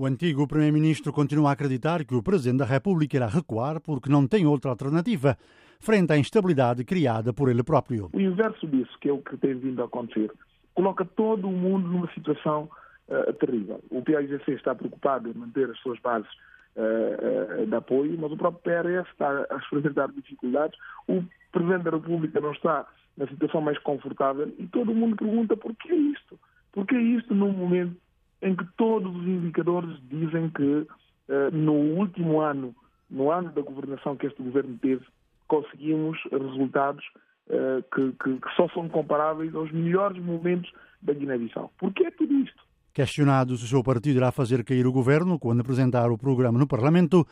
O antigo Primeiro-Ministro continua a acreditar que o Presidente da República irá recuar porque não tem outra alternativa frente à instabilidade criada por ele próprio. O inverso disso, que é o que tem vindo a acontecer, coloca todo o mundo numa situação uh, terrível. O PAIGC está preocupado em manter as suas bases uh, uh, de apoio, mas o próprio PRS está a experimentar dificuldades. O Presidente da República não está na situação mais confortável e todo o mundo pergunta por que isto? Por que isto num momento em que todos os indicadores dizem que eh, no último ano, no ano da governação que este governo teve, conseguimos resultados eh, que, que, que só são comparáveis aos melhores momentos da Guiné-Bissau. Por que tudo isto? Questionado se o seu partido irá fazer cair o governo quando apresentar o programa no Parlamento,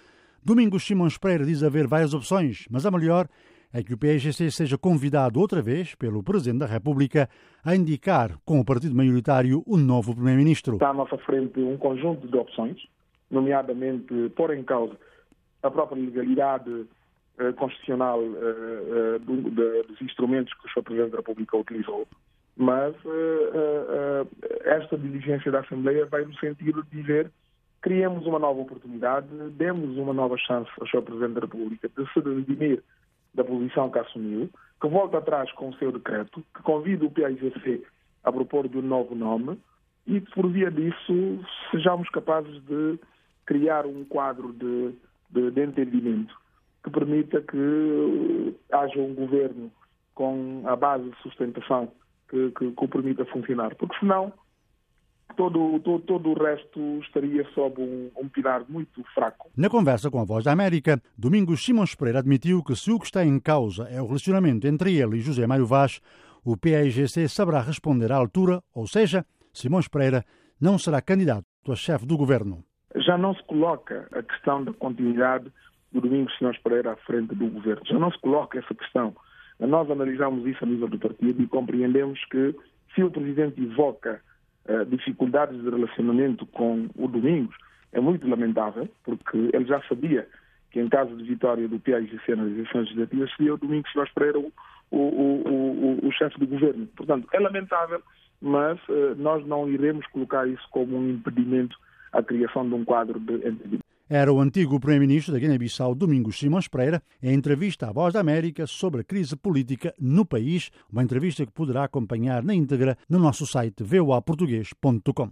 Domingos Simões Pereira diz haver várias opções, mas a melhor é que o PSGC seja convidado outra vez pelo Presidente da República a indicar, com o partido maioritário, o novo Primeiro-Ministro. Está à nossa frente um conjunto de opções, nomeadamente pôr em causa a própria legalidade eh, constitucional eh, eh, do, de, dos instrumentos que o Sr. Presidente da República utilizou, mas esta diligência da Assembleia vai no sentido de dizer criemos uma nova oportunidade, demos uma nova chance ao Sr. Presidente da República de se redimir da posição que assumiu, que volta atrás com o seu decreto, que convida o PAIGC a propor de um novo nome e que, por via disso, sejamos capazes de criar um quadro de, de, de entendimento que permita que haja um governo com a base de sustentação que, que, que o permita funcionar. Porque, senão, todo, todo, todo o resto estaria sob um, um pilar muito fraco. Na conversa com a Voz da América, Domingos Simões Pereira admitiu que se o que está em causa é o relacionamento entre ele e José Mário Vaz, o PAIGC saberá responder à altura, ou seja, Simões Pereira não será candidato a chefe do governo. Já não se coloca a questão da continuidade do Domingos Simões Pereira à frente do governo. Já não se coloca essa questão. Nós analisamos isso a nível do partido e compreendemos que se o presidente evoca uh, dificuldades de relacionamento com o Domingos é muito lamentável, porque ele já sabia que em caso de vitória do PAIGC nas eleições legislativas seria o Domingos Silva Pereira o, o, o, o, chefe do governo. Portanto, é lamentável, mas uh, nós não iremos colocar isso como um impedimento à criação de um quadro de entendimento. Era o antigo Primeiro-Ministro da Guiné-Bissau, Domingos Simões Pereira, em entrevista à Voz da América sobre a crise política no país, uma entrevista que poderá acompanhar na íntegra no nosso site voaportuguês.com.